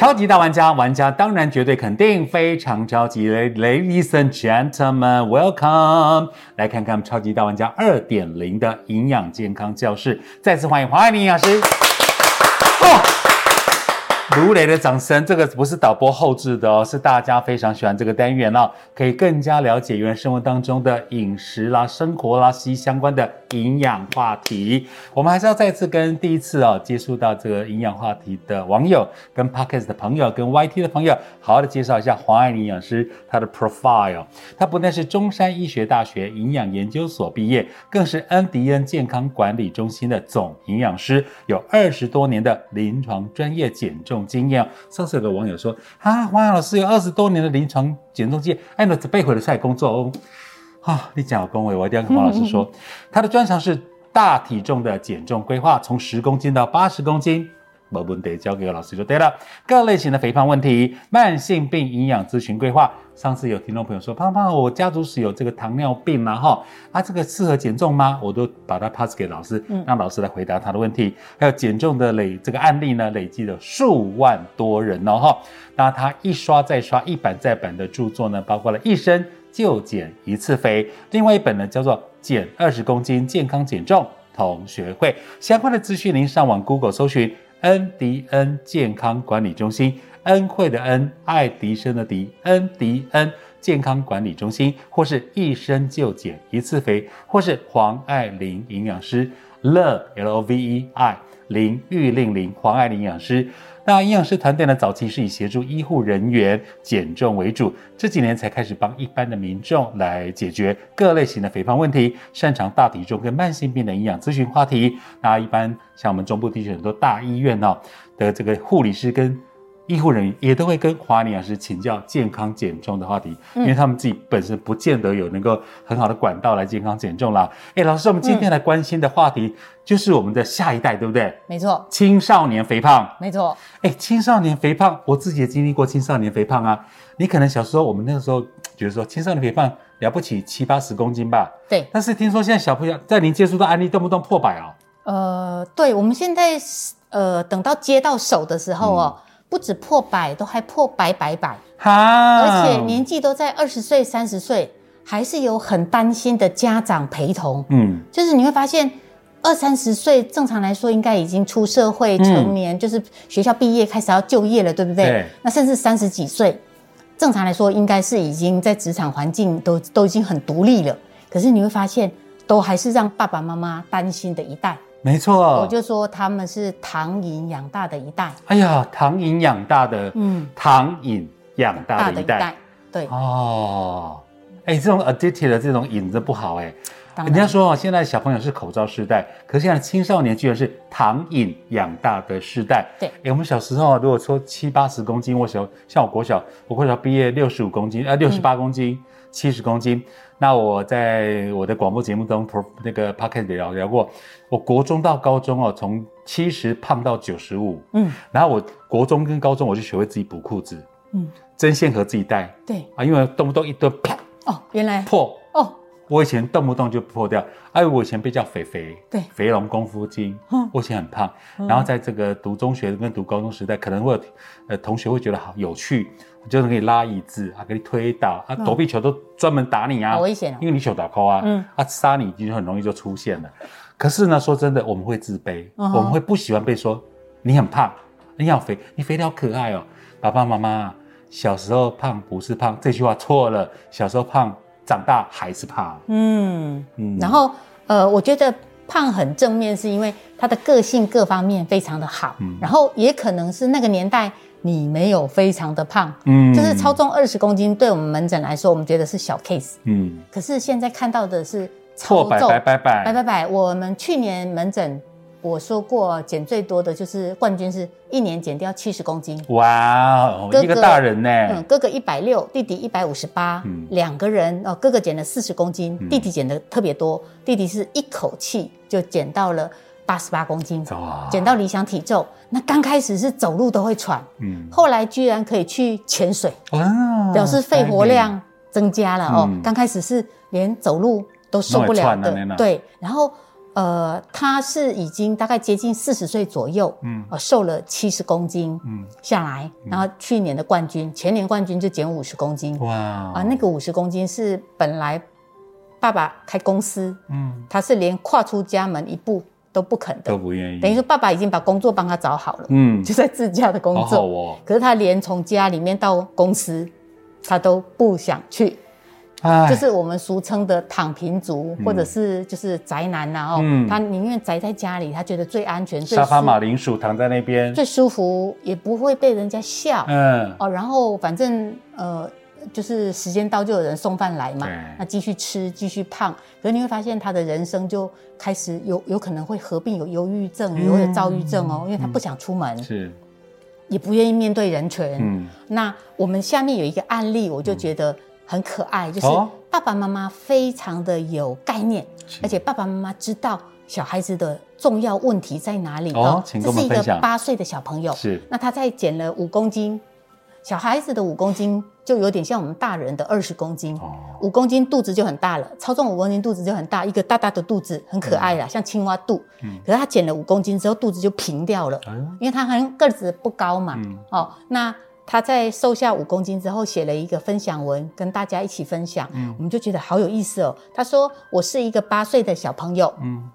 超级大玩家，玩家当然绝对肯定非常着急。Ladies and gentlemen, welcome！来看看超级大玩家二点零的营养健康教室，再次欢迎黄爱玲营养师。如雷的掌声，这个不是导播后置的哦，是大家非常喜欢这个单元哦，可以更加了解原来生活当中的饮食啦、生活啦、息息相关的营养话题。我们还是要再次跟第一次哦接触到这个营养话题的网友、跟 Podcast 的朋友、跟 YT 的朋友，好好的介绍一下黄爱玲营养师她的 profile。她不但是中山医学大学营养研究所毕业，更是恩迪恩健康管理中心的总营养师，有二十多年的临床专业减重。经验，上次有个网友说啊，黄老师有二十多年的临床减重经验，哎，那这背回的菜工作哦，啊，你讲恭维，我一定要跟黄老师说，他的专长是大体重的减重规划，从十公斤到八十公斤。没问题，交给老师就对了。各类型的肥胖问题、慢性病营养咨询规划。上次有听众朋友说，胖胖，我家族史有这个糖尿病嘛？哈，啊，这个适合减重吗？我都把它 pass 给老师，让老师来回答他的问题。还有减重的累这个案例呢，累计了数万多人哦，哈。那他一刷再刷，一版再版的著作呢，包括了一生就减一次肥，另外一本呢叫做减二十公斤健康减重同学会相关的资讯，您上网 Google 搜寻。恩迪恩健康管理中心，恩惠的恩，爱迪生的迪，恩迪恩健康管理中心，或是一生就减一次肥，或是黄爱玲营养师乐 L O V E I 林玉令林黄爱玲营养师。那营养师团队呢？早期是以协助医护人员减重为主，这几年才开始帮一般的民众来解决各类型的肥胖问题，擅长大体重跟慢性病的营养咨询话题。那一般像我们中部地区很多大医院哦的这个护理师跟。医护人员也都会跟华尼老师请教健康减重的话题，因为他们自己本身不见得有能够很好的管道来健康减重啦。哎，老师，我们今天来关心的话题就是我们的下一代，对不对？没错，青少年肥胖。没错，哎，青少年肥胖，我自己也经历过青少年肥胖啊。你可能小时候，我们那个时候觉得说青少年肥胖了不起七八十公斤吧？对。但是听说现在小朋友在您接触到案例，动不动破百哦。呃，对，我们现在呃等到接到手的时候哦。不止破百，都还破百百百，而且年纪都在二十岁、三十岁，还是有很担心的家长陪同。嗯，就是你会发现，二三十岁正常来说应该已经出社会成年，就是学校毕业开始要就业了，对不对？那甚至三十几岁，正常来说应该是已经在职场环境都都已经很独立了。可是你会发现，都还是让爸爸妈妈担心的一代。没错，我就说他们是糖饮养大的一代。哎呀，糖饮养大的，嗯，糖饮养大的一代，对哦。哎，这种 addicted 的这种瘾子不好哎。人家说哦，现在小朋友是口罩时代，可是现在青少年居然是糖饮养大的时代。对，哎，我们小时候如果说七八十公斤，我小像我国小，我国小毕业六十五公斤，呃，六十八公斤，七十公斤。那我在我的广播节目中，那个 podcast 聊聊过，我国中到高中哦，从七十胖到九十五，嗯，然后我国中跟高中我就学会自己补裤子，嗯，针线盒自己带，对。啊，因为动不动一顿啪，哦，原来。破哦，我以前动不动就破掉，哎，我以前被叫肥肥，对，肥龙功夫精，嗯，我以前很胖，然后在这个读中学跟读高中时代，可能会呃同学会觉得好有趣。就是可以拉椅子啊，给你推倒啊，躲避球都专门打你啊，好危险因为你手打扣啊，嗯，啊杀你已经很容易就出现了。可是呢，说真的，我们会自卑，我们会不喜欢被说你很胖，你好肥，你肥得好可爱哦。爸爸妈妈小时候胖不是胖，这句话错了。小时候胖，长大还是胖。嗯嗯。然后呃，我觉得胖很正面，是因为他的个性各方面非常的好。嗯。然后也可能是那个年代。你没有非常的胖，嗯，就是超重二十公斤，对我们门诊来说，我们觉得是小 case，嗯。可是现在看到的是超重，百百百百百百。我们去年门诊我说过，减最多的就是冠军，是一年减掉七十公斤。哇，一个大人呢？嗯，哥哥一百六，弟弟一百五十八，两个人哦，哥哥减了四十公斤，弟弟减的特别多，弟弟是一口气就减到了。八十八公斤，减到理想体重。那刚开始是走路都会喘，嗯，后来居然可以去潜水，哦，表示肺活量增加了哦。刚开始是连走路都受不了的，对。然后呃，他是已经大概接近四十岁左右，嗯，呃，瘦了七十公斤，嗯，下来，然后去年的冠军，前年冠军就减五十公斤，哇，啊，那个五十公斤是本来爸爸开公司，嗯，他是连跨出家门一步都不肯的，都不愿意，等于说爸爸已经把工作帮他找好了，嗯，就在自家的工作，哦，可是他连从家里面到公司，他都不想去。就是我们俗称的躺平族，或者是就是宅男呐哦，他宁愿宅在家里，他觉得最安全。沙发马铃薯躺在那边最舒服，也不会被人家笑。嗯哦，然后反正呃，就是时间到就有人送饭来嘛，那继续吃继续胖。可是你会发现他的人生就开始有有可能会合并有忧郁症，有躁郁症哦，因为他不想出门，是也不愿意面对人群。嗯，那我们下面有一个案例，我就觉得。很可爱，就是爸爸妈妈非常的有概念，而且爸爸妈妈知道小孩子的重要问题在哪里哦。这是一个八岁的小朋友，是。那他在减了五公斤，小孩子的五公斤就有点像我们大人的二十公斤，五公斤肚子就很大了，超重五公斤肚子就很大，一个大大的肚子很可爱啦，像青蛙肚。嗯，可是他减了五公斤之后，肚子就平掉了，因为他很个子不高嘛。哦，那。他在瘦下五公斤之后，写了一个分享文，跟大家一起分享。嗯，我们就觉得好有意思哦。他说：“我是一个八岁的小朋友，嗯，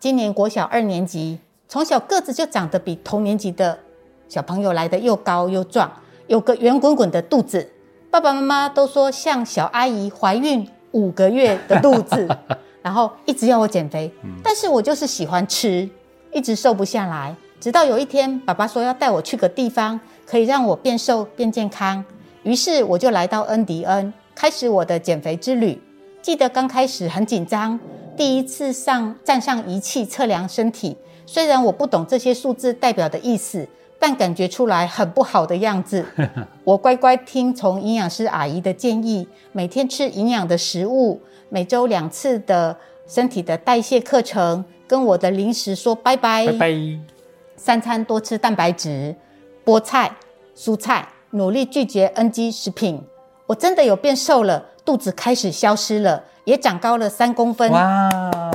今年国小二年级，从小个子就长得比同年级的小朋友来的又高又壮，有个圆滚滚的肚子。爸爸妈妈都说像小阿姨怀孕五个月的肚子，然后一直要我减肥，但是我就是喜欢吃，一直瘦不下来。直到有一天，爸爸说要带我去个地方。”可以让我变瘦变健康，于是我就来到恩迪恩，开始我的减肥之旅。记得刚开始很紧张，第一次上站上仪器测量身体，虽然我不懂这些数字代表的意思，但感觉出来很不好的样子。我乖乖听从营养师阿姨的建议，每天吃营养的食物，每周两次的身体的代谢课程，跟我的零食说拜拜。拜拜。三餐多吃蛋白质。菠菜、蔬菜，努力拒绝 NG 食品。我真的有变瘦了，肚子开始消失了，也长高了三公分。哇，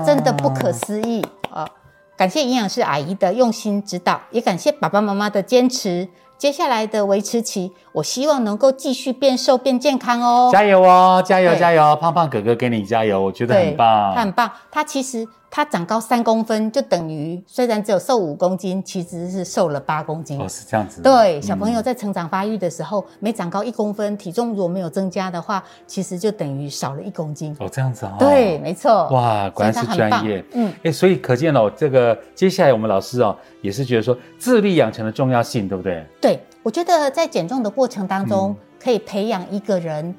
真的不可思议啊！感谢营养师阿姨的用心指导，也感谢爸爸妈妈的坚持。接下来的维持期，我希望能够继续变瘦变健康哦！加油哦，加油加油！胖胖哥哥给你加油，我觉得很棒。他很棒，他其实。他长高三公分，就等于虽然只有瘦五公斤，其实是瘦了八公斤。哦，是这样子。对，小朋友在成长发育的时候，每长高一公分，体重如果没有增加的话，其实就等于少了一公斤。哦，这样子哦。对，没错。哇，果然是专业。嗯，哎，所以可见哦，这个接下来我们老师哦，也是觉得说自律养成的重要性，对不对？对，我觉得在减重的过程当中，可以培养一个人。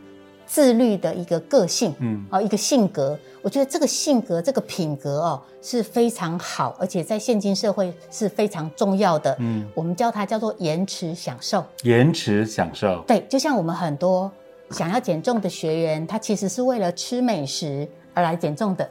自律的一个个性，嗯，哦，一个性格，我觉得这个性格、这个品格哦是非常好，而且在现今社会是非常重要的。嗯，我们叫它叫做延迟享受。延迟享受，对，就像我们很多想要减重的学员，他其实是为了吃美食而来减重的。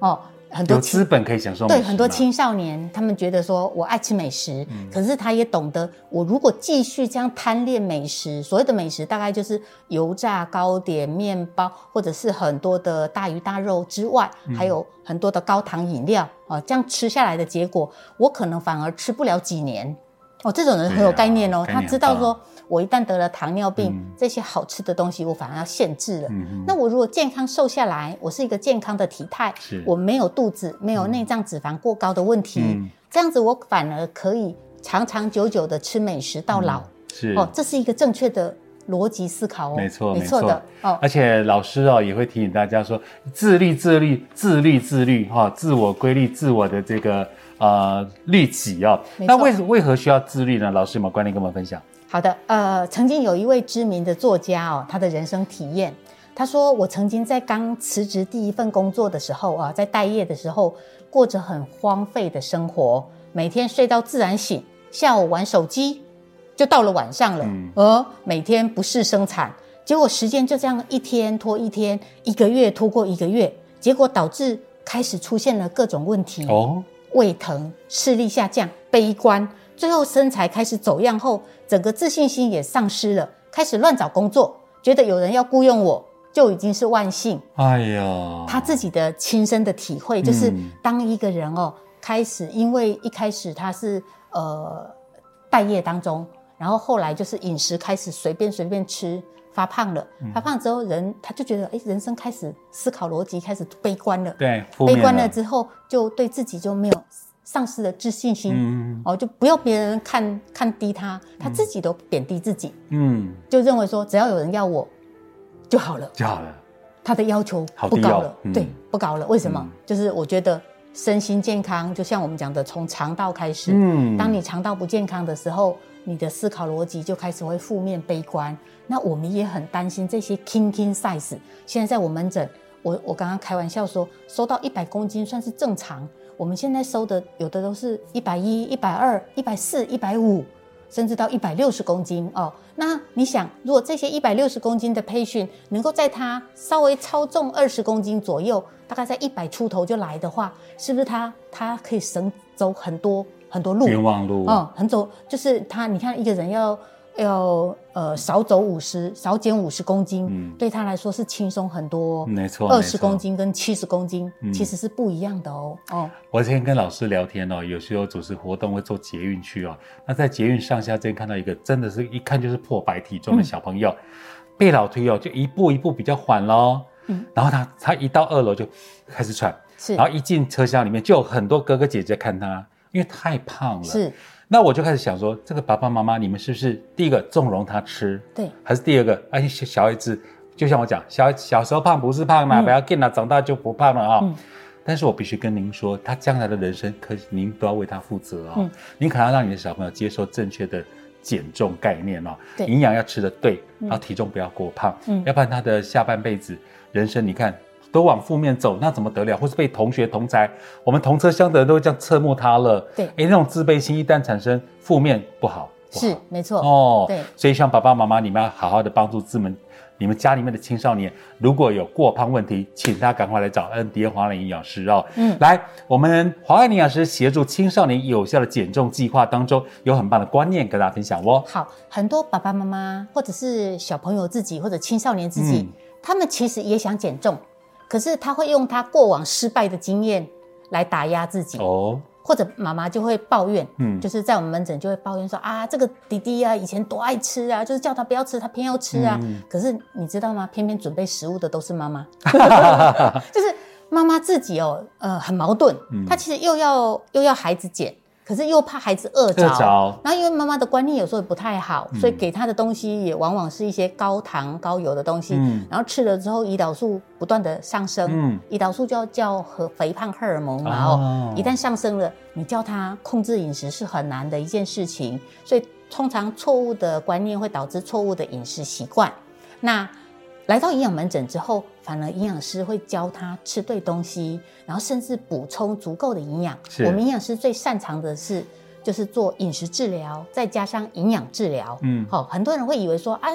哦。很多资本可以享受对很多青少年，他们觉得说我爱吃美食，可是他也懂得，我如果继续这样贪恋美食，所谓的美食大概就是油炸糕点、面包，或者是很多的大鱼大肉之外，还有很多的高糖饮料啊，这样吃下来的结果，我可能反而吃不了几年。哦，这种人很有概念哦，他知道说。我一旦得了糖尿病，这些好吃的东西我反而要限制了。那我如果健康瘦下来，我是一个健康的体态，我没有肚子，没有内脏脂肪过高的问题，这样子我反而可以长长久久的吃美食到老。是哦，这是一个正确的逻辑思考哦。没错，没错的哦。而且老师哦也会提醒大家说，自律、自律、自律、自律哈，自我规律、自我的这个呃律己哦。那为为何需要自律呢？老师有没有观念跟我们分享？好的，呃，曾经有一位知名的作家哦，他的人生体验，他说：“我曾经在刚辞职第一份工作的时候啊，在待业的时候，过着很荒废的生活，每天睡到自然醒，下午玩手机，就到了晚上了，而每天不事生产，结果时间就这样一天拖一天，一个月拖过一个月，结果导致开始出现了各种问题。哦，胃疼、视力下降、悲观。”最后身材开始走样后，整个自信心也丧失了，开始乱找工作，觉得有人要雇佣我，就已经是万幸。哎呀，他自己的亲身的体会就是，当一个人哦开始，因为一开始他是呃待业当中，然后后来就是饮食开始随便随便吃。发胖了，发胖之后人他就觉得，哎，人生开始思考逻辑开始悲观了。对，悲观了之后，就对自己就没有丧失了自信心。嗯哦，就不要别人看看低他，他自己都贬低自己。嗯，就认为说只要有人要我就好了，就好了。他的要求不高了，对，不高了。为什么？就是我觉得身心健康，就像我们讲的，从肠道开始。嗯，当你肠道不健康的时候。你的思考逻辑就开始会负面悲观，那我们也很担心这些 king king size。现在在我门诊，我我刚刚开玩笑说，收到一百公斤算是正常。我们现在收的有的都是一百一、一百二、一百四、一百五，甚至到一百六十公斤哦。那你想，如果这些一百六十公斤的培训能够在他稍微超重二十公斤左右，大概在一百出头就来的话，是不是他他可以省走很多？很多路，冤枉路，嗯，很走，就是他，你看一个人要要呃少走五十，少减五十公斤，嗯，对他来说是轻松很多，没错，二十公斤跟七十公斤其实是不一样的哦，哦，我之前跟老师聊天哦，有时候主持活动会做捷运去哦，那在捷运上下间看到一个真的是一看就是破百体重的小朋友，被老推哦，就一步一步比较缓喽，嗯，然后他他一到二楼就开始喘，是，然后一进车厢里面就有很多哥哥姐姐看他。因为太胖了，是，那我就开始想说，这个爸爸妈妈，你们是不是第一个纵容他吃，对，还是第二个，哎，小孩子，就像我讲，小小时候胖不是胖嘛，不要紧了，长大就不胖了啊。但是我必须跟您说，他将来的人生，可您都要为他负责啊。您可能要让你的小朋友接受正确的减重概念哦，营养要吃的对，然后体重不要过胖，嗯，要不然他的下半辈子人生，你看。都往负面走，那怎么得了？或是被同学同才，我们同车厢的人都这样侧目他了。对，哎，那种自卑心一旦产生，负面不好。是，没错。哦，对。所以，像爸爸妈妈，你们要好好的帮助自们，你们家里面的青少年，如果有过胖问题，请他赶快来找恩迪恩华兰营养师哦。嗯，来，我们华安营养师协助青少年有效的减重计划当中，有很棒的观念跟大家分享哦。好，很多爸爸妈妈或者是小朋友自己或者青少年自己，他们其实也想减重。可是他会用他过往失败的经验来打压自己哦，或者妈妈就会抱怨，嗯，就是在我们门诊就会抱怨说啊，这个弟弟啊以前多爱吃啊，就是叫他不要吃，他偏要吃啊。可是你知道吗？偏偏准备食物的都是妈妈，就是妈妈自己哦，呃，很矛盾，她其实又要又要孩子减。可是又怕孩子饿着，然后因为妈妈的观念有时候也不太好，所以给他的东西也往往是一些高糖高油的东西，然后吃了之后胰岛素不断的上升，胰岛素就要叫和肥胖荷尔蒙嘛哦，一旦上升了，你叫他控制饮食是很难的一件事情，所以通常错误的观念会导致错误的饮食习惯，那。来到营养门诊之后，反而营养师会教他吃对东西，然后甚至补充足够的营养。我们营养师最擅长的是，就是做饮食治疗，再加上营养治疗。嗯，好，很多人会以为说啊，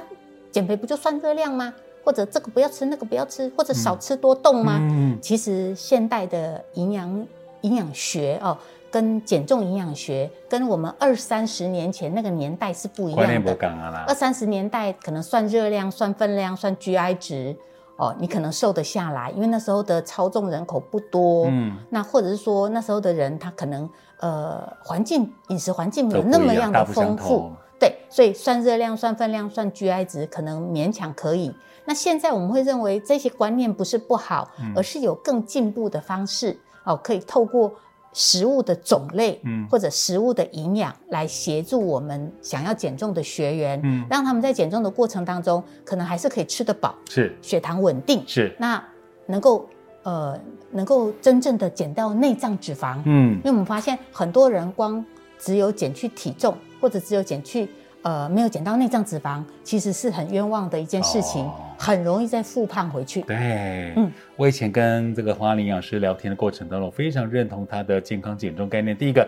减肥不就算热量吗？或者这个不要吃，那个不要吃，或者少吃多动吗？嗯，其实现代的营养营养学哦。跟减重营养学跟我们二三十年前那个年代是不一样的。二三十年代可能算热量、算分量、算 GI 值哦，你可能瘦得下来，因为那时候的超重人口不多。嗯，那或者是说那时候的人他可能呃环境饮食环境没有那么样的丰富，对，所以算热量、算分量、算 GI 值可能勉强可以。那现在我们会认为这些观念不是不好，而是有更进步的方式哦，可以透过。食物的种类，嗯，或者食物的营养，来协助我们想要减重的学员，嗯，让他们在减重的过程当中，可能还是可以吃得饱，是。血糖稳定，是。那能够呃能够真正的减掉内脏脂肪，嗯，因为我们发现很多人光只有减去体重，或者只有减去。呃，没有减到内脏脂肪，其实是很冤枉的一件事情，很容易再复胖回去。对，嗯，我以前跟这个黄阿玲营养师聊天的过程当中，我非常认同他的健康减重概念。第一个，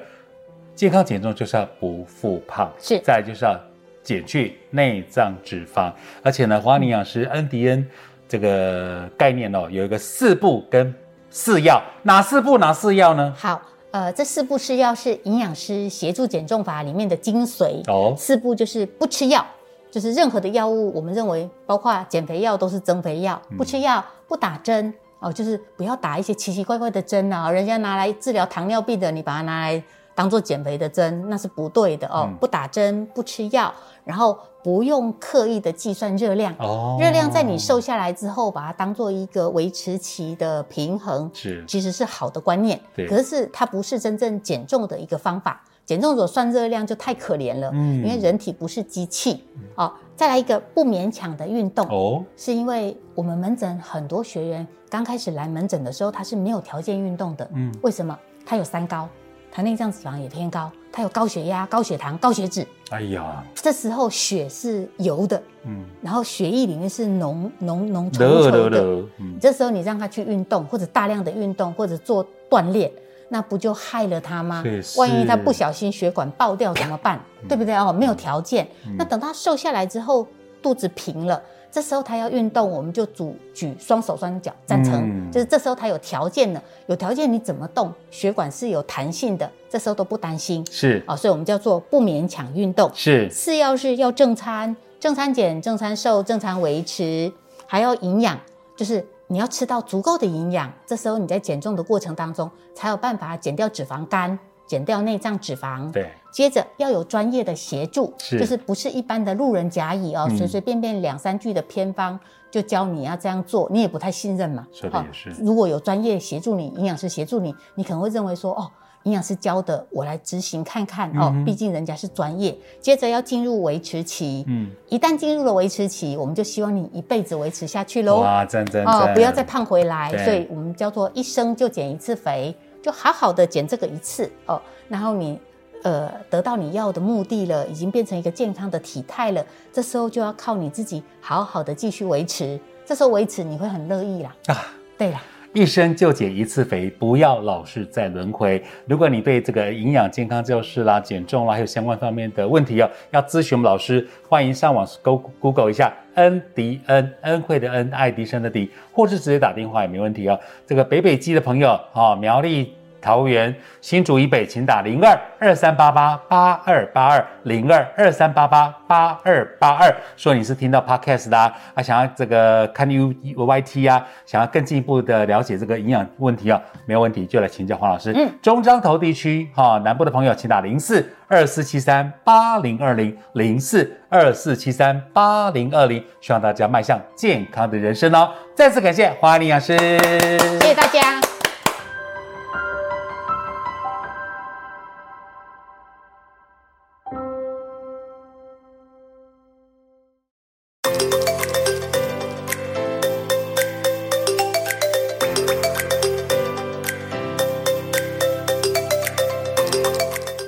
健康减重就是要不复胖，是；再就是要减去内脏脂肪，而且呢，黄阿玲营养师恩迪恩这个概念哦，有一个四步跟四要，哪四步哪四要呢？好。呃，这四步是药是营养师协助减重法里面的精髓哦。四步就是不吃药，就是任何的药物，我们认为包括减肥药都是增肥药，不吃药不打针哦，就是不要打一些奇奇怪怪的针啊，人家拿来治疗糖尿病的，你把它拿来当做减肥的针，那是不对的哦。不打针不吃药，然后不用刻意的计算热量，热量在你瘦下来之后，把它当做一个维持期的平衡，是其实是好的观念，对，可是它不是真正减重的一个方法。减重者算热量就太可怜了，嗯，因为人体不是机器哦。再来一个不勉强的运动哦，是因为我们门诊很多学员刚开始来门诊的时候，他是没有条件运动的，嗯，为什么？他有三高，他内脏脂肪也偏高，他有高血压、高血糖、高血脂。哎呀，这时候血是油的，嗯，然后血液里面是浓浓浓稠稠的，嗯，这时候你让他去运动，或者大量的运动，或者做锻炼。那不就害了他吗？万一他不小心血管爆掉怎么办？对不对哦？没有条件。那等他瘦下来之后，肚子平了，这时候他要运动，我们就举举双手双脚站成。就是这时候他有条件了，有条件你怎么动，血管是有弹性的，这时候都不担心。是啊，所以我们叫做不勉强运动。是次要是要正餐，正餐减，正餐瘦，正餐维持，还要营养，就是。你要吃到足够的营养，这时候你在减重的过程当中才有办法减掉脂肪肝，减掉内脏脂肪。对，接着要有专业的协助，就是不是一般的路人甲乙哦，随随便便两三句的偏方就教你要这样做，你也不太信任嘛。说的也是。如果有专业协助你，营养师协助你，你可能会认为说哦。营养师教的，我来执行看看哦。毕竟人家是专业。接着要进入维持期，嗯，一旦进入了维持期，我们就希望你一辈子维持下去喽。哇，真真哦，不要再胖回来。所以我们叫做一生就减一次肥，就好好的减这个一次哦。然后你呃得到你要的目的了，已经变成一个健康的体态了，这时候就要靠你自己好好的继续维持。这时候维持你会很乐意啦。啊，对啦。一生就减一次肥，不要老是在轮回。如果你对这个营养健康就是啦、减重啦，还有相关方面的问题哦，要咨询我们老师，欢迎上网 Go Google 一下恩迪恩恩惠的恩爱迪生的迪，或是直接打电话也没问题哦。这个北北基的朋友啊，苗栗。桃园新竹以北，请打零二二三八八八二八二零二二三八八八二八二。说你是听到 podcast 的啊，想要这个看 U Y T 啊，想要更进一步的了解这个营养问题啊，没有问题就来请教黄老师。嗯，中彰投地区哈南部的朋友，请打零四二四七三八零二零零四二四七三八零二零。希望大家迈向健康的人生哦。再次感谢黄营养师，谢谢大家。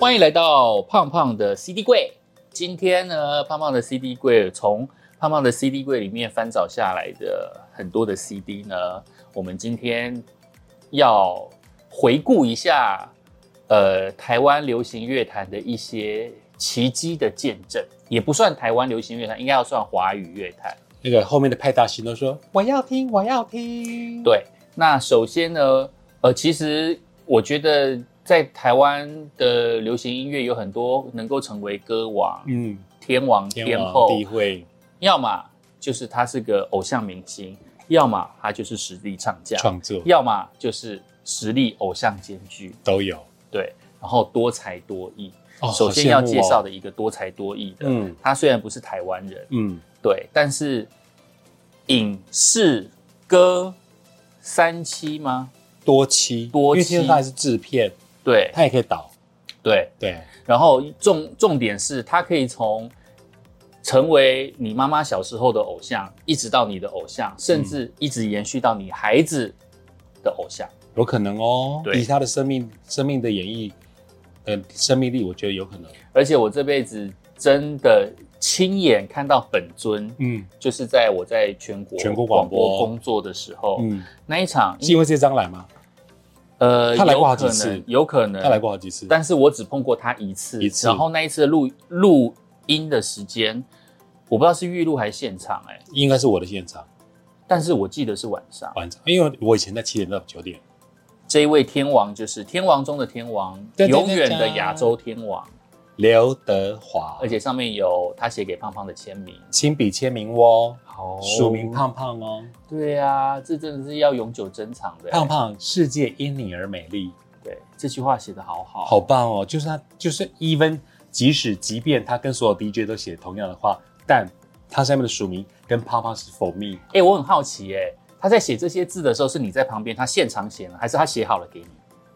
欢迎来到胖胖的 CD 柜。今天呢，胖胖的 CD 柜从胖胖的 CD 柜里面翻找下来的很多的 CD 呢，我们今天要回顾一下，呃，台湾流行乐坛的一些奇迹的见证，也不算台湾流行乐坛，应该要算华语乐坛。那个后面的派大星都说我要听，我要听。对，那首先呢，呃，其实我觉得。在台湾的流行音乐有很多能够成为歌王、嗯，天王天后，地位，要么就是他是个偶像明星，要么他就是实力唱将创作，要么就是实力偶像兼具。都有。对，然后多才多艺。首先要介绍的一个多才多艺的，嗯，他虽然不是台湾人，嗯，对，但是影视歌三期吗？多期，多期，因为他还是制片。对，他也可以倒，对。对。然后重重点是，他可以从成为你妈妈小时候的偶像，一直到你的偶像，甚至一直延续到你孩子的偶像，有可能哦。以他的生命生命的演绎，呃，生命力，我觉得有可能。而且我这辈子真的亲眼看到本尊，嗯，就是在我在全国全国广播工作的时候，嗯，那一场是因为这张来吗？呃，他来过好几次，有可能他来过好几次，但是我只碰过他一次，一次。然后那一次的录录音的时间，我不知道是预录还是现场，哎，应该是我的现场，但是我记得是晚上，晚上，因为我以前在七点到九点。这一位天王就是天王中的天王，永远的亚洲天王，刘德华，而且上面有他写给胖胖的签名，亲笔签名哦，署名胖胖哦。对呀，这真的是要永久珍藏的。胖胖，世界因你而美丽。对，这句话写的好好，好棒哦！就是他，就是 even，即使即便他跟所有 DJ 都写同样的话，但他下面的署名跟胖胖是 for me。哎，我很好奇，哎，他在写这些字的时候，是你在旁边，他现场写呢，还是他写好了给你？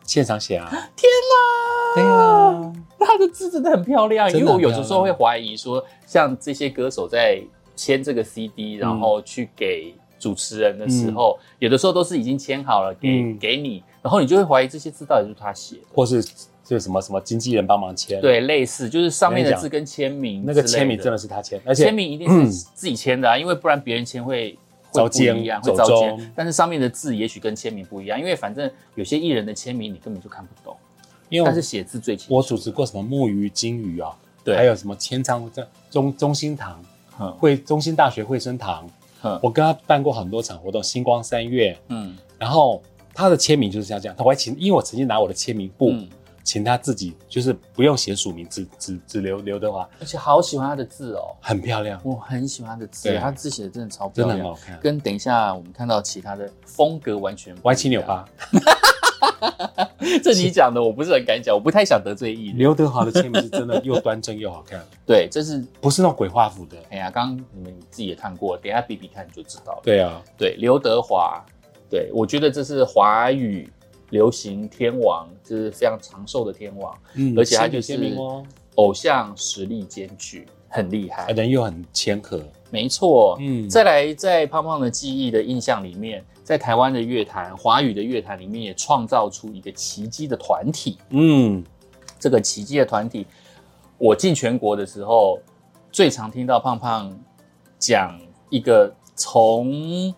现场写啊！天哪！对啊，他的字真的很漂亮。因为我有的时候会怀疑说，像这些歌手在签这个 CD，然后去给主持人的时候，有的时候都是已经签好了给给你，然后你就会怀疑这些字到底是他写的，或是就是什么什么经纪人帮忙签。对，类似就是上面的字跟签名，那个签名真的是他签，而且签名一定是自己签的啊，因为不然别人签会。会不一样，会遭奸，但是上面的字也许跟签名不一样，因为反正有些艺人的签名你根本就看不懂，因为但是写字最清楚。我主持过什么木鱼、金鱼啊，对，还有什么千仓在中中心堂，会中心大学会生堂，我跟他办过很多场活动，星光三月，嗯，然后他的签名就是像这样，他还请，因为我曾经拿我的签名簿。请他自己就是不用写署名，只只只留刘德华，而且好喜欢他的字哦，很漂亮，我很喜欢他的字，他字写的真的超漂亮，真的很好看。跟等一下我们看到其他的风格完全歪七扭八，这你讲的我不是很敢讲，我不太想得罪艺人。刘德华的签名是真的又端正又好看，对，这是不是那种鬼画符的？哎呀，刚刚你们自己也看过，等下比比看你就知道了。对啊，对刘德华，对我觉得这是华语。流行天王就是非常长寿的天王，嗯，而且他就是偶像实力兼具，很厉害，人又很谦和，没错，嗯。再来，在胖胖的记忆的印象里面，在台湾的乐坛，华语的乐坛里面也创造出一个奇迹的团体，嗯，这个奇迹的团体，我进全国的时候，最常听到胖胖讲一个从，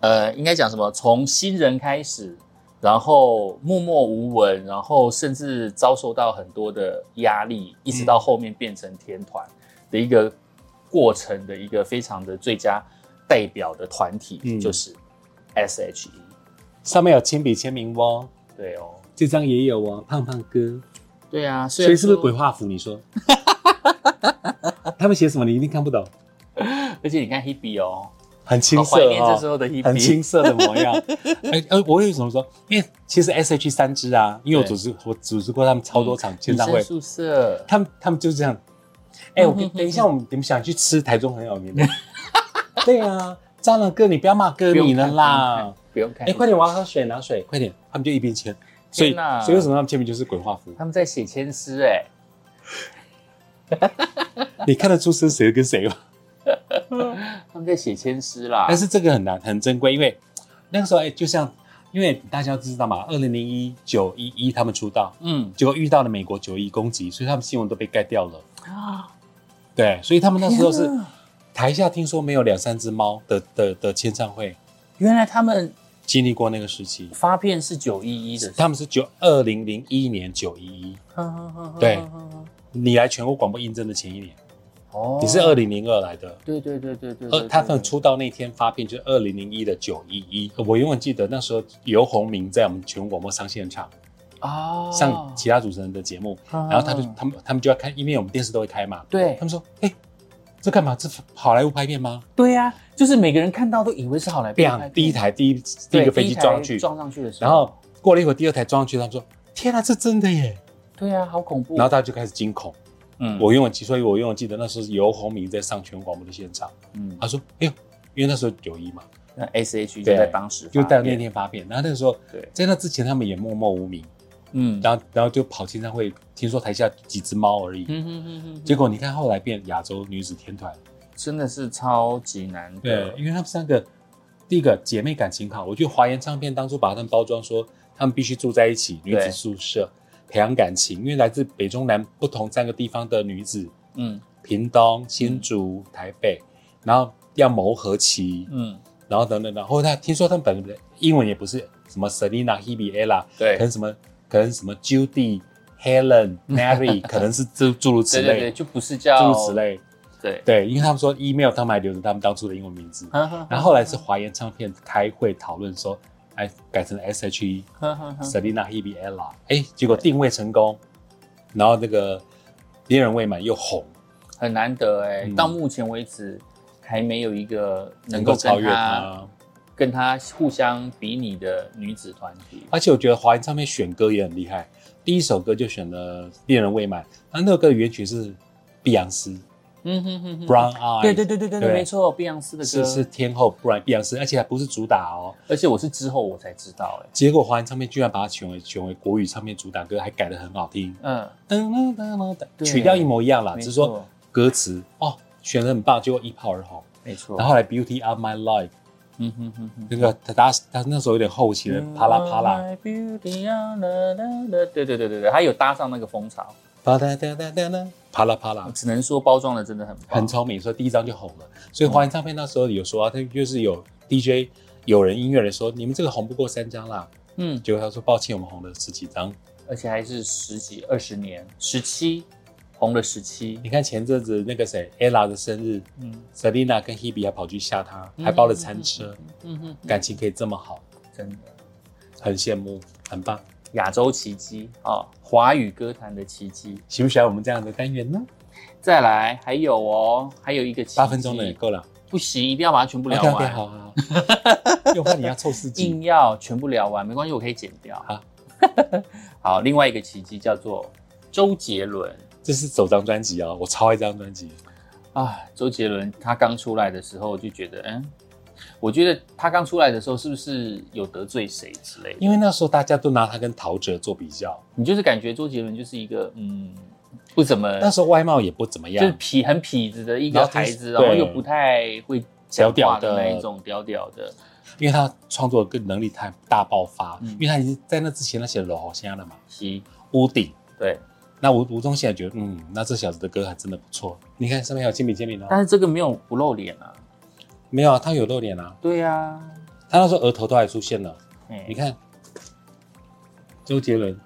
呃，应该讲什么？从新人开始。然后默默无闻，然后甚至遭受到很多的压力，一直到后面变成天团的一个过程的一个非常的最佳代表的团体，就是 S.H.E，上面有亲笔签名哦。对哦，这张也有哦，胖胖哥。对啊，所以是不是鬼画符？你说，他们写什么你一定看不懂，而且你看 Hebe 哦。很青涩哦，很青涩的模样。哎，呃，我为什么说？因为其实 S H 三支啊，因为我组织我组织过他们超多场签唱会。宿舍，他们他们就是这样。哎，我等一下，我们你们想去吃台中很有名的？对啊，张了哥，你不要骂哥你了啦。不用看。哎，快点，我要喝水，拿水，快点。他们就一边签，所以所以为什么他们签名就是鬼画符？他们在写签诗哎。你看得出是谁跟谁吗？他们在写签诗啦，但是这个很难很珍贵，因为那个时候哎，就像因为大家知道嘛，二零零一九一一他们出道，嗯，结果遇到了美国九一攻击，所以他们新闻都被盖掉了啊。对，所以他们那时候是台下听说没有两三只猫的的的签唱会，原来他们经历过那个时期，发片是九一一的，他们是九二零零一年九一一，对，你来全国广播应征的前一年。哦，你是二零零二来的，对对对对对。二他们出道那天发片就是二零零一的九一一，我永远记得那时候游鸿明在我们全国广播上现场，哦，上其他主持人的节目，然后他就他们他们就要看，因为我们电视都会开嘛，对，他们说，哎，这干嘛？这好莱坞拍片吗？对呀，就是每个人看到都以为是好莱坞。第一台第一第一个飞机撞上去，撞上去的时候，然后过了一会儿，第二台撞上去，他说，天啊，这真的耶！对呀，好恐怖。然后大家就开始惊恐。嗯，我永远记，所以我永远记得那时候是游鸿明在上全广播的现场。嗯，他说：“哎呦，因为那时候九一嘛，那 S H 就在当时就在那天发片。然后那个时候，对，在那之前他们也默默无名。嗯，然后然后就跑签唱会，听说台下几只猫而已。嗯哼哼哼。结果你看后来变亚洲女子天团，真的是超级难。对，因为他们三个，第一个姐妹感情好，我觉得华研唱片当初把他们包装说他们必须住在一起，女子宿舍。培养感情，因为来自北中南不同三个地方的女子，嗯，屏东、新竹、台北，然后要谋合期，嗯，然后等等，然后他听说他们本人英文也不是什么 Selina、Hebe、Ella，对，可能什么可能什么 Judy、Helen、Mary，可能是诸诸如此类，对对，就不是叫诸如此类，对。对，因为他们说 email 他们还留着他们当初的英文名字，然后后来是华研唱片开会讨论说。哎，改成 S H E，Selina Hebe Ella，哎，结果定位成功，然后那个恋人未满又红，很难得哎。到目前为止，还没有一个能够超越他、跟他互相比拟的女子团体。而且我觉得华研唱片选歌也很厉害，第一首歌就选了《恋人未满》，那那个歌的原曲是碧昂斯。嗯哼哼，Brown Eye，对对对对对对，没错，碧昂斯的歌。是是天后，不然碧昂斯，而且还不是主打哦，而且我是之后我才知道，哎，结果华研唱片居然把它选为选为国语唱片主打歌，还改的很好听，嗯，噔噔噔噔，曲调一模一样啦，只是说歌词哦选的很棒，结果一炮而红，没错，然后来 Beauty of My Life，嗯哼哼哼，那个他他他那时候有点后期的啪啦啪啦，对对对对对，他有搭上那个风潮。哒哒哒哒哒哒，啪啦啪啦，只能说包装的真的很很聪明，所以第一张就红了。所以华研唱片那时候有说啊，他就是有 DJ 有人音乐人说，你们这个红不过三张啦。嗯，结果他说抱歉，我们红了十几张，而且还是十几二十年，十七红了十七。你看前阵子那个谁 Ella 的生日，嗯，Selina 跟 Hebe 还跑去吓他，还包了餐车，嗯哼，感情可以这么好，真的很羡慕，很棒。亚洲奇迹啊，华语歌坛的奇迹，喜不喜欢我们这样的单元呢？再来，还有哦，还有一个八分钟的也够了，不行，一定要把它全部聊完。好好好，又怕你要凑四集，硬要全部聊完，没关系，我可以剪掉。好，好，另外一个奇迹叫做周杰伦，这是首张专辑啊，我超爱这张专辑啊。周杰伦他刚出来的时候就觉得，嗯。我觉得他刚出来的时候，是不是有得罪谁之类？因为那时候大家都拿他跟陶喆做比较，你就是感觉周杰伦就是一个嗯，不怎么那时候外貌也不怎么样，就是痞很痞子的一个孩子，然后又不太会讲话的那一种屌屌的。因为他创作跟能力太大爆发，因为他已经在那之前他写老好香了嘛，是屋顶对。那吴吴宗宪觉得嗯，那这小子的歌还真的不错。你看上面还有亲笔签名哦，但是这个没有不露脸啊。没有啊，他有露脸啊。对呀，他那时候额头都还出现了。你看，周杰伦，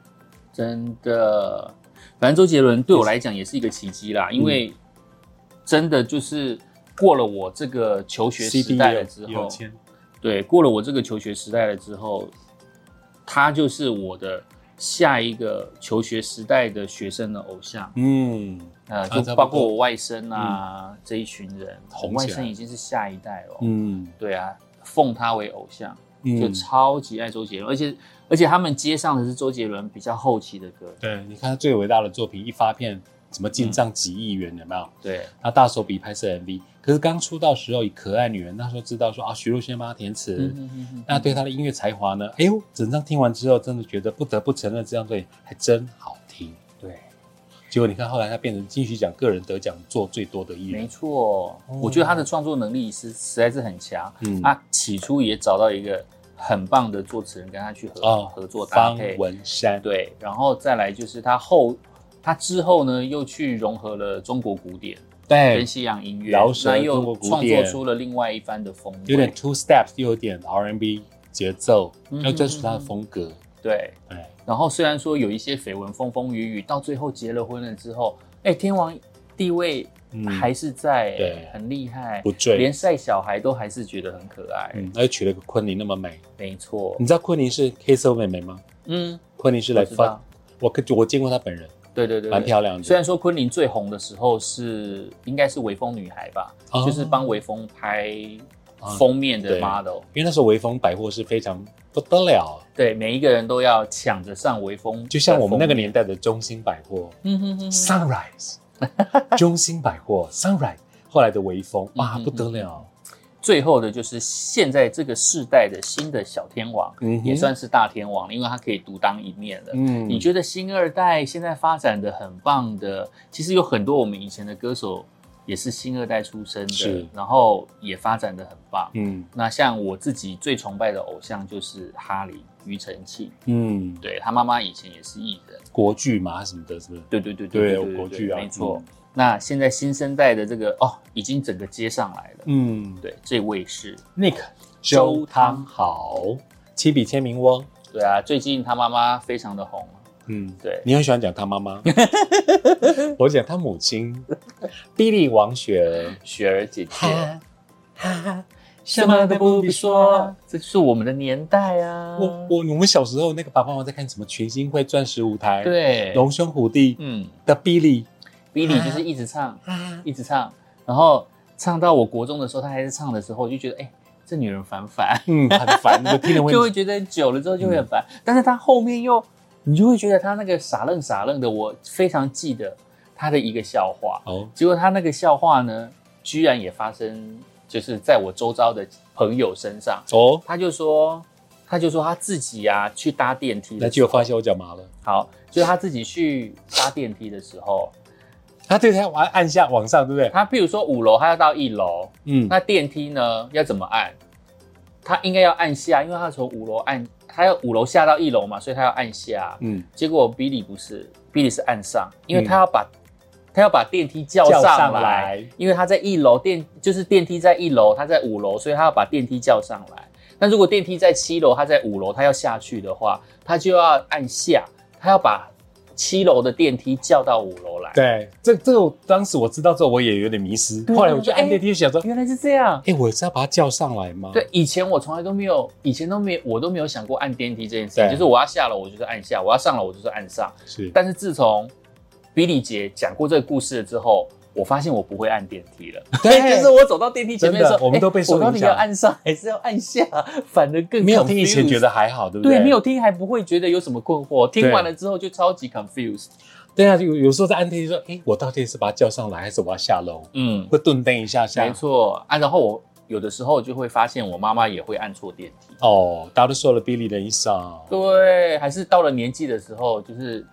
真的，反正周杰伦对我来讲也是一个奇迹啦，因为真的就是过了我这个求学时代了之后，对，过了我这个求学时代了之后，他就是我的。下一个求学时代的学生的偶像，嗯，呃，就包括我外甥啊这一群人，我外甥已经是下一代了，嗯，对啊，奉他为偶像，就超级爱周杰伦，而且而且他们接上的是周杰伦比较后期的歌，对，你看他最伟大的作品一发片。什么进账几亿元有没有？对，他大手笔拍摄 MV，可是刚出道时候以可爱女人，那时候知道说啊，徐若瑄帮他填词，那对他的音乐才华呢？哎呦，整张听完之后，真的觉得不得不承认这张对还真好听。对，结果你看后来他变成金曲奖个人得奖做最多的艺人。没错，我觉得他的创作能力是实在是很强。嗯，他起初也找到一个很棒的作词人跟他去合合作搭配。方文山。对，然后再来就是他后。他之后呢，又去融合了中国古典，对，跟西洋音乐，那又创作出了另外一番的风格，有点 two steps，又有点 R&B 节奏，要专属他的风格。对对。然后虽然说有一些绯闻，风风雨雨，到最后结了婚了之后，哎，天王地位还是在，对，很厉害，不坠，连晒小孩都还是觉得很可爱。嗯，而且娶了个昆凌那么美，没错。你知道昆凌是黑色妹妹吗？嗯，昆凌是来发，我我见过她本人。对对对，蛮漂亮的。虽然说昆凌最红的时候是应该是微风女孩吧，就是帮微风拍封面的 model，因为那时候微风百货是非常不得了，对，每一个人都要抢着上微风，就像我们那个年代的中兴百货，嗯哼哼，Sunrise，中兴百货 Sunrise，后来的微风，哇，不得了。最后的就是现在这个世代的新的小天王，也算是大天王，因为他可以独当一面了。嗯，你觉得新二代现在发展的很棒的，其实有很多我们以前的歌手也是新二代出身的，然后也发展的很棒。嗯，那像我自己最崇拜的偶像就是哈林庾澄庆。嗯，对他妈妈以前也是艺人，国剧嘛什么的，是不是？对对对对对，国剧啊，没错。那现在新生代的这个哦，已经整个接上来了。嗯，对，这位是 Nick 周汤豪，七笔签名翁。对啊，最近他妈妈非常的红。嗯，对，你很喜欢讲他妈妈，我讲他母亲，Billy 王雪儿，雪儿姐姐。什么都不必说，这是我们的年代啊！我我我们小时候那个爸爸妈妈在看什么群星会钻石舞台，对，龙兄虎弟，嗯的 Billy。，Billy 就是一直唱，一直唱，然后唱到我国中的时候，他还是唱的时候，我就觉得哎，这女人烦烦，嗯，很烦，就听了就会觉得久了之后就会很烦，但是他后面又你就会觉得他那个傻愣傻愣的，我非常记得他的一个笑话。哦，结果他那个笑话呢，居然也发生。就是在我周遭的朋友身上。哦，他就说，他就说他自己呀去搭电梯，那结果发现我脚麻了。好，就是他自己去搭电梯的时候，他对他按按下往上，对不对？他譬如说五楼，他要到一楼，嗯，那电梯呢要怎么按？他应该要按下，因为他从五楼按，他要五楼下到一楼嘛，所以他要按下，嗯。结果比利不是，比利是按上，因为他要把。他要把电梯叫上来，因为他在一楼，电就是电梯在一楼，他在五楼，所以他要把电梯叫上来。那如果电梯在七楼，他在五楼，他要下去的话，他就要按下，他要把七楼的电梯叫到五楼来。对，这这个当时我知道之后，我也有点迷失。后来我就按电梯，想说原来是这样。哎，我是要把它叫上来吗？对，以前我从来都没有，以前都没有，我都没有想过按电梯这件事情。就是我要下楼，我就是按下；我要上楼，我就是按上。是，但是自从比利姐讲过这个故事了之后，我发现我不会按电梯了。对，就是我走到电梯前面的时候，我们都被受影响。我到底要按上还是要按下？反而更没有听以前觉得还好，对不对？对，没有听还不会觉得有什么困惑，听完了之后就超级 confused。对啊，有有时候在按电梯说，哎，我到底是把它叫上来，还是我要下楼？嗯，会顿蹬一下下。没错，啊，然后我有的时候就会发现我妈妈也会按错电梯。哦，大家都受了 Billy 的影响。对，还是到了年纪的时候，就是。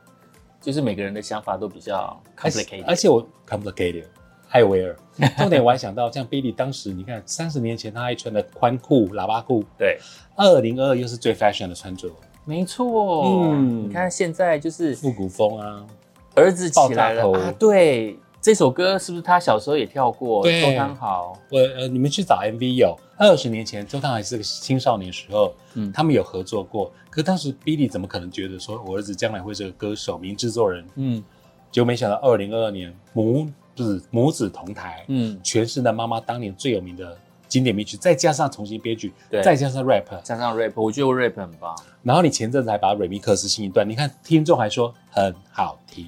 就是每个人的想法都比较 complicated，而且我 complicated，还有威尔。重点我还想到，像 Billy 当时，你看三十年前他还穿的宽裤、喇叭裤，对，二零二二又是最 fashion 的穿着，没错。嗯，你看现在就是复古风啊，儿子起来了。啊，对。这首歌是不是他小时候也跳过？周汤豪，我呃，你们去找 MV 有二十年前，周汤豪是个青少年时候，嗯，他们有合作过。可当时 Billy 怎么可能觉得说我儿子将来会是个歌手、名制作人？嗯，就没想到二零二二年母子母子同台，嗯，诠释了妈妈当年最有名的经典名曲，再加上重新编剧，对，再加上 rap，加上 rap，我觉得我 rap 很棒。然后你前阵子还把瑞米克斯新一段，你看听众还说很好听。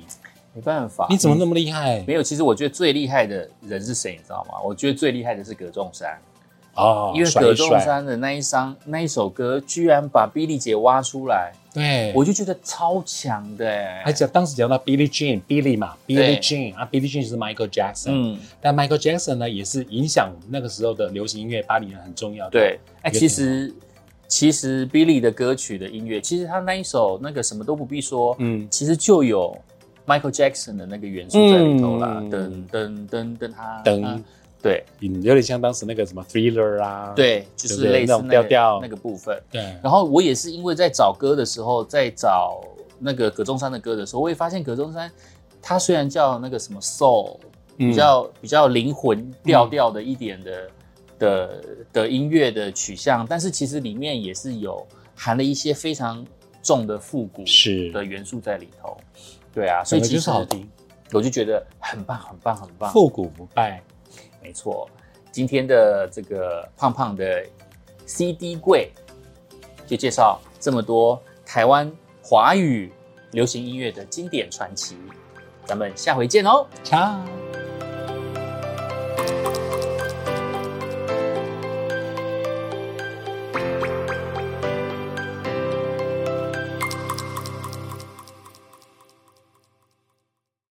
没办法，你怎么那么厉害？没有，其实我觉得最厉害的人是谁，你知道吗？我觉得最厉害的是葛仲山哦，因为葛仲山的那一张那一首歌，居然把 Billy 姐挖出来，对我就觉得超强的。还讲当时讲到 Billy Jean，Billy 嘛，Billy Jean 啊，Billy Jean 是 Michael Jackson，嗯，但 Michael Jackson 呢，也是影响那个时候的流行音乐八零年很重要的。对，哎，其实其实 Billy 的歌曲的音乐，其实他那一首那个什么都不必说，嗯，其实就有。Michael Jackson 的那个元素在里头啦，噔噔噔噔，他噔，对，有点像当时那个什么 Thriller 啊，对，就是类似调调。那个部分。对，然后我也是因为在找歌的时候，在找那个葛中山的歌的时候，我也发现葛中山他虽然叫那个什么 Soul，比较比较灵魂调调的一点的的的音乐的取向，但是其实里面也是有含了一些非常重的复古是。的元素在里头。对啊，所以其实好听，我就觉得很棒，很棒，很棒，复古不败，没错。今天的这个胖胖的 CD 柜，就介绍这么多台湾华语流行音乐的经典传奇，咱们下回见哦，ciao。